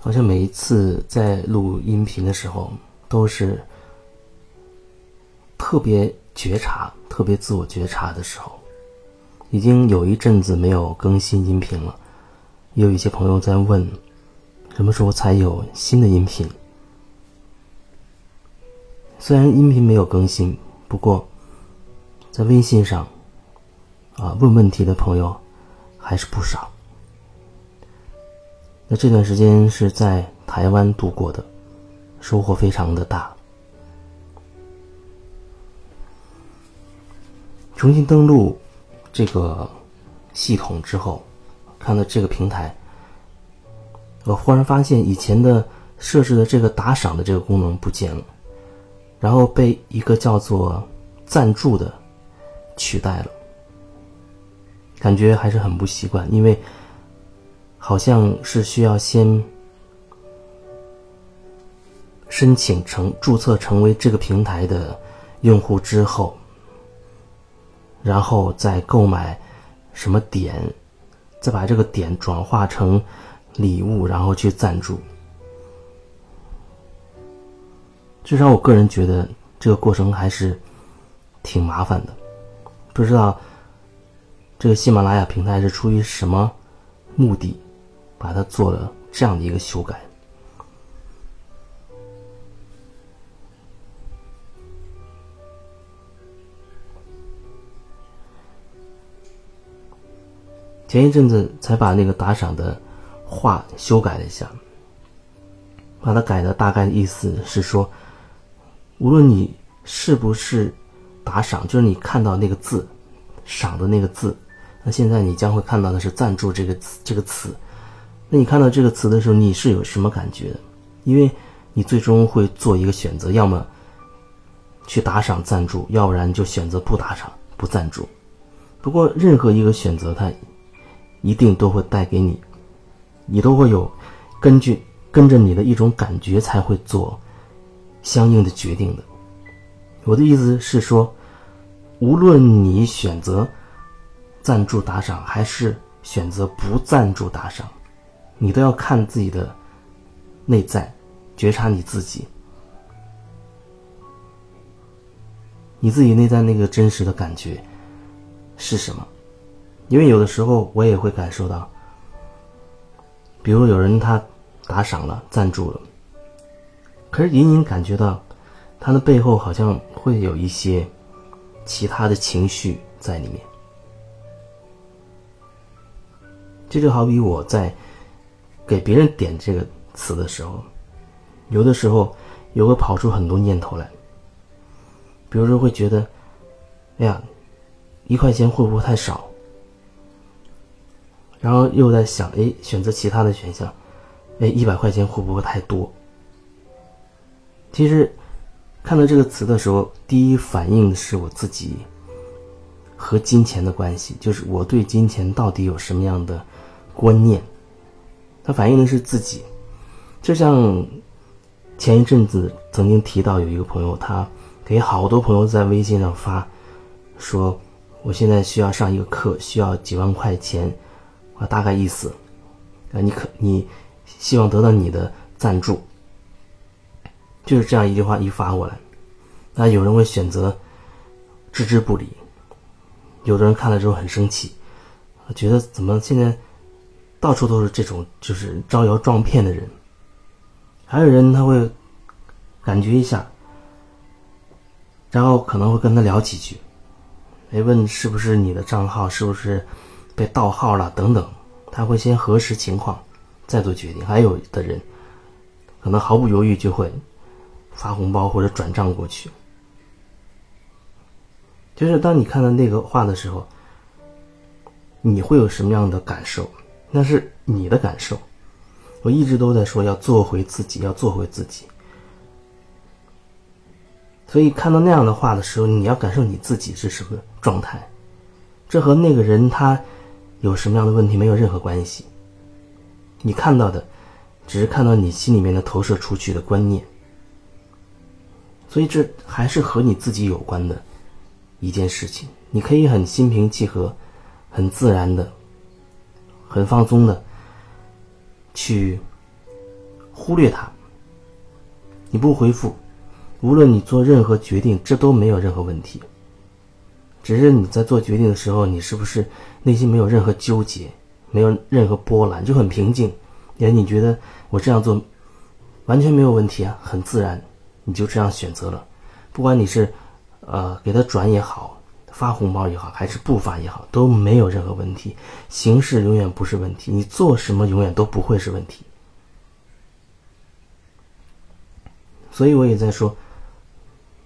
好像每一次在录音频的时候，都是特别觉察、特别自我觉察的时候。已经有一阵子没有更新音频了，也有一些朋友在问，什么时候才有新的音频？虽然音频没有更新，不过在微信上啊问问题的朋友还是不少。那这段时间是在台湾度过的，收获非常的大。重新登录。这个系统之后，看到这个平台，我忽然发现以前的设置的这个打赏的这个功能不见了，然后被一个叫做赞助的取代了，感觉还是很不习惯，因为好像是需要先申请成注册成为这个平台的用户之后。然后再购买什么点，再把这个点转化成礼物，然后去赞助。至少我个人觉得这个过程还是挺麻烦的。不知道这个喜马拉雅平台是出于什么目的，把它做了这样的一个修改。前一阵子才把那个打赏的话修改了一下，把它改的大概意思是说，无论你是不是打赏，就是你看到那个字“赏”的那个字，那现在你将会看到的是“赞助”这个词这个词。那你看到这个词的时候，你是有什么感觉的？因为你最终会做一个选择，要么去打赏赞助，要不然就选择不打赏不赞助。不过任何一个选择，它。一定都会带给你，你都会有根据跟着你的一种感觉才会做相应的决定的。我的意思是说，无论你选择赞助打赏还是选择不赞助打赏，你都要看自己的内在，觉察你自己，你自己内在那个真实的感觉是什么。因为有的时候我也会感受到，比如有人他打赏了、赞助了，可是隐隐感觉到他的背后好像会有一些其他的情绪在里面。这就好比我在给别人点这个词的时候，有的时候也会跑出很多念头来，比如说会觉得，哎呀，一块钱会不会太少？然后又在想，哎，选择其他的选项，哎，一百块钱会不会太多？其实，看到这个词的时候，第一反应是我自己和金钱的关系，就是我对金钱到底有什么样的观念？它反映的是自己。就像前一阵子曾经提到，有一个朋友，他给好多朋友在微信上发，说我现在需要上一个课，需要几万块钱。啊，大概意思，啊，你可你希望得到你的赞助，就是这样一句话一发过来，那有人会选择置之不理，有的人看了之后很生气，觉得怎么现在到处都是这种就是招摇撞骗的人，还有人他会感觉一下，然后可能会跟他聊几句，哎，问是不是你的账号，是不是？被盗号了等等，他会先核实情况，再做决定。还有的人可能毫不犹豫就会发红包或者转账过去。就是当你看到那个话的时候，你会有什么样的感受？那是你的感受。我一直都在说要做回自己，要做回自己。所以看到那样的话的时候，你要感受你自己是什么状态。这和那个人他。有什么样的问题没有任何关系。你看到的，只是看到你心里面的投射出去的观念，所以这还是和你自己有关的一件事情。你可以很心平气和、很自然的、很放松的去忽略它，你不回复，无论你做任何决定，这都没有任何问题。只是你在做决定的时候，你是不是内心没有任何纠结，没有任何波澜，就很平静？也你觉得我这样做完全没有问题啊，很自然，你就这样选择了。不管你是呃给他转也好，发红包也好，还是不发也好，都没有任何问题。形式永远不是问题，你做什么永远都不会是问题。所以我也在说，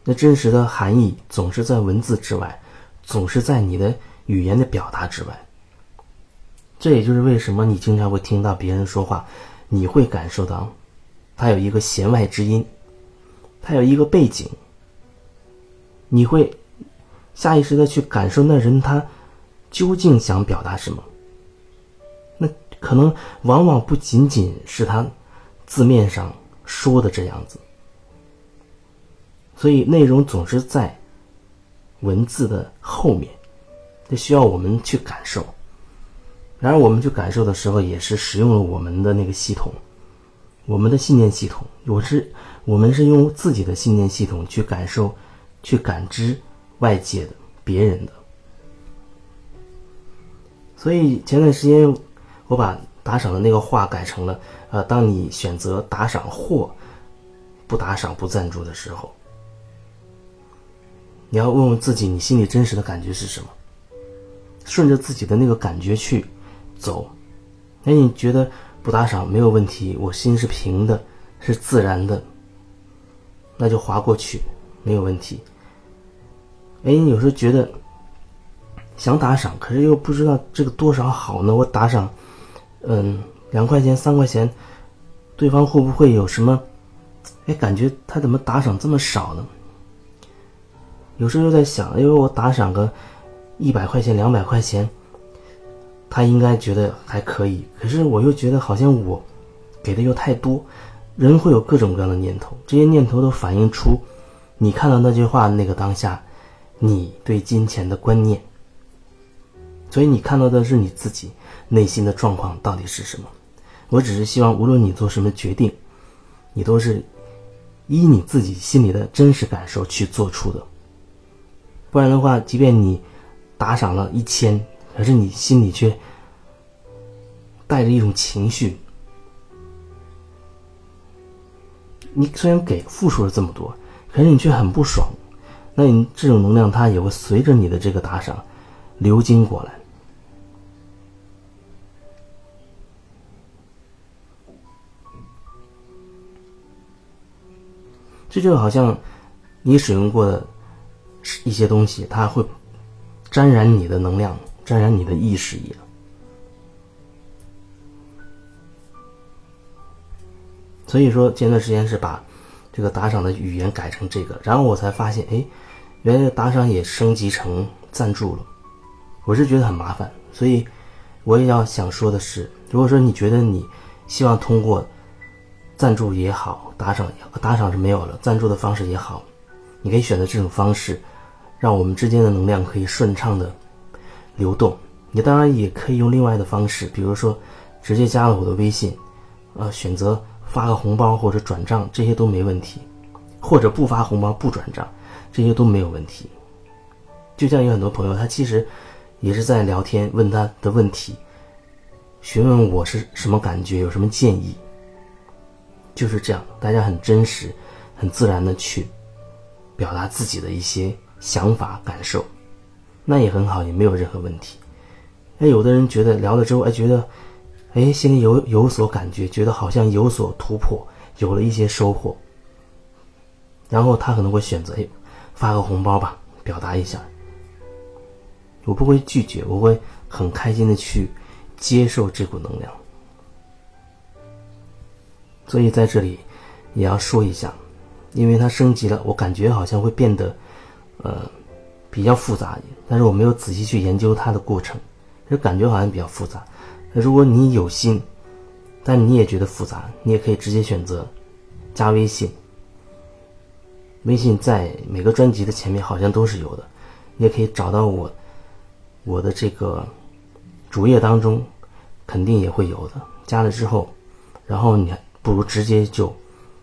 那真实的含义总是在文字之外。总是在你的语言的表达之外。这也就是为什么你经常会听到别人说话，你会感受到，他有一个弦外之音，他有一个背景。你会下意识的去感受那人他究竟想表达什么。那可能往往不仅仅是他字面上说的这样子。所以内容总是在。文字的后面，这需要我们去感受。然而，我们去感受的时候，也是使用了我们的那个系统，我们的信念系统。我是我们是用自己的信念系统去感受、去感知外界的、别人的。所以前段时间，我把打赏的那个话改成了：呃，当你选择打赏或不打赏、不赞助的时候。你要问问自己，你心里真实的感觉是什么？顺着自己的那个感觉去走。那你觉得不打赏没有问题，我心是平的，是自然的，那就划过去，没有问题。哎，你有时候觉得想打赏，可是又不知道这个多少好呢？我打赏，嗯，两块钱、三块钱，对方会不会有什么？哎，感觉他怎么打赏这么少呢？有时候又在想，因为我打赏个一百块钱、两百块钱，他应该觉得还可以。可是我又觉得好像我给的又太多，人会有各种各样的念头，这些念头都反映出你看到那句话那个当下，你对金钱的观念。所以你看到的是你自己内心的状况到底是什么？我只是希望，无论你做什么决定，你都是依你自己心里的真实感受去做出的。不然的话，即便你打赏了一千，可是你心里却带着一种情绪。你虽然给付出了这么多，可是你却很不爽，那你这种能量它也会随着你的这个打赏流经过来。这就好像你使用过的。一些东西，它会沾染你的能量，沾染你的意识一样。所以说，前段时间是把这个打赏的语言改成这个，然后我才发现，哎，原来打赏也升级成赞助了。我是觉得很麻烦，所以我也要想说的是，如果说你觉得你希望通过赞助也好，打赏也打赏是没有了，赞助的方式也好，你可以选择这种方式。让我们之间的能量可以顺畅的流动。你当然也可以用另外的方式，比如说直接加了我的微信，呃，选择发个红包或者转账，这些都没问题；或者不发红包不转账，这些都没有问题。就像有很多朋友，他其实也是在聊天，问他的问题，询问我是什么感觉，有什么建议，就是这样，大家很真实、很自然的去表达自己的一些。想法感受，那也很好，也没有任何问题。哎，有的人觉得聊了之后，哎，觉得，哎，心里有有所感觉，觉得好像有所突破，有了一些收获。然后他可能会选择，哎，发个红包吧，表达一下。我不会拒绝，我会很开心的去接受这股能量。所以在这里也要说一下，因为它升级了，我感觉好像会变得。呃，比较复杂一点，但是我没有仔细去研究它的过程，就感觉好像比较复杂。如果你有心，但你也觉得复杂，你也可以直接选择加微信。微信在每个专辑的前面好像都是有的，你也可以找到我，我的这个主页当中肯定也会有的。加了之后，然后你不如直接就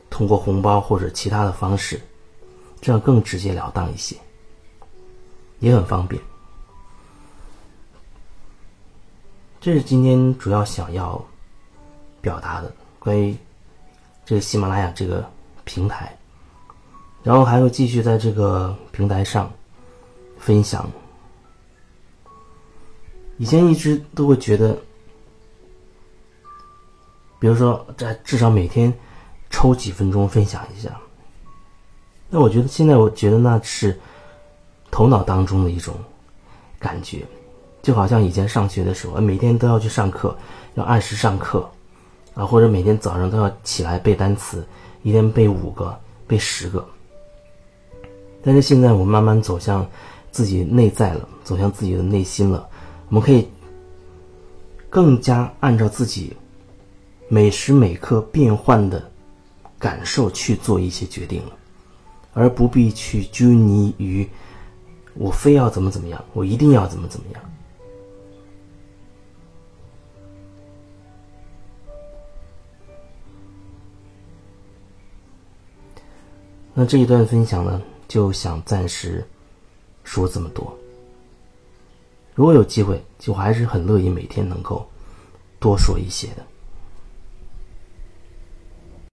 通过红包或者其他的方式，这样更直截了当一些，也很方便。这是今天主要想要表达的关于这个喜马拉雅这个平台，然后还会继续在这个平台上分享。以前一直都会觉得，比如说在至少每天抽几分钟分享一下，那我觉得现在我觉得那是头脑当中的一种感觉。就好像以前上学的时候，每天都要去上课，要按时上课，啊，或者每天早上都要起来背单词，一天背五个、背十个。但是现在我慢慢走向自己内在了，走向自己的内心了，我们可以更加按照自己每时每刻变换的感受去做一些决定了，而不必去拘泥于我非要怎么怎么样，我一定要怎么怎么样。那这一段分享呢，就想暂时说这么多。如果有机会，就还是很乐意每天能够多说一些的。